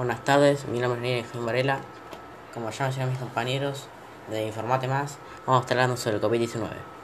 Buenas tardes, mi nombre es Jaime Varela. Como ya mencionaron mis compañeros de Informate Más, vamos a estar hablando sobre el COVID-19.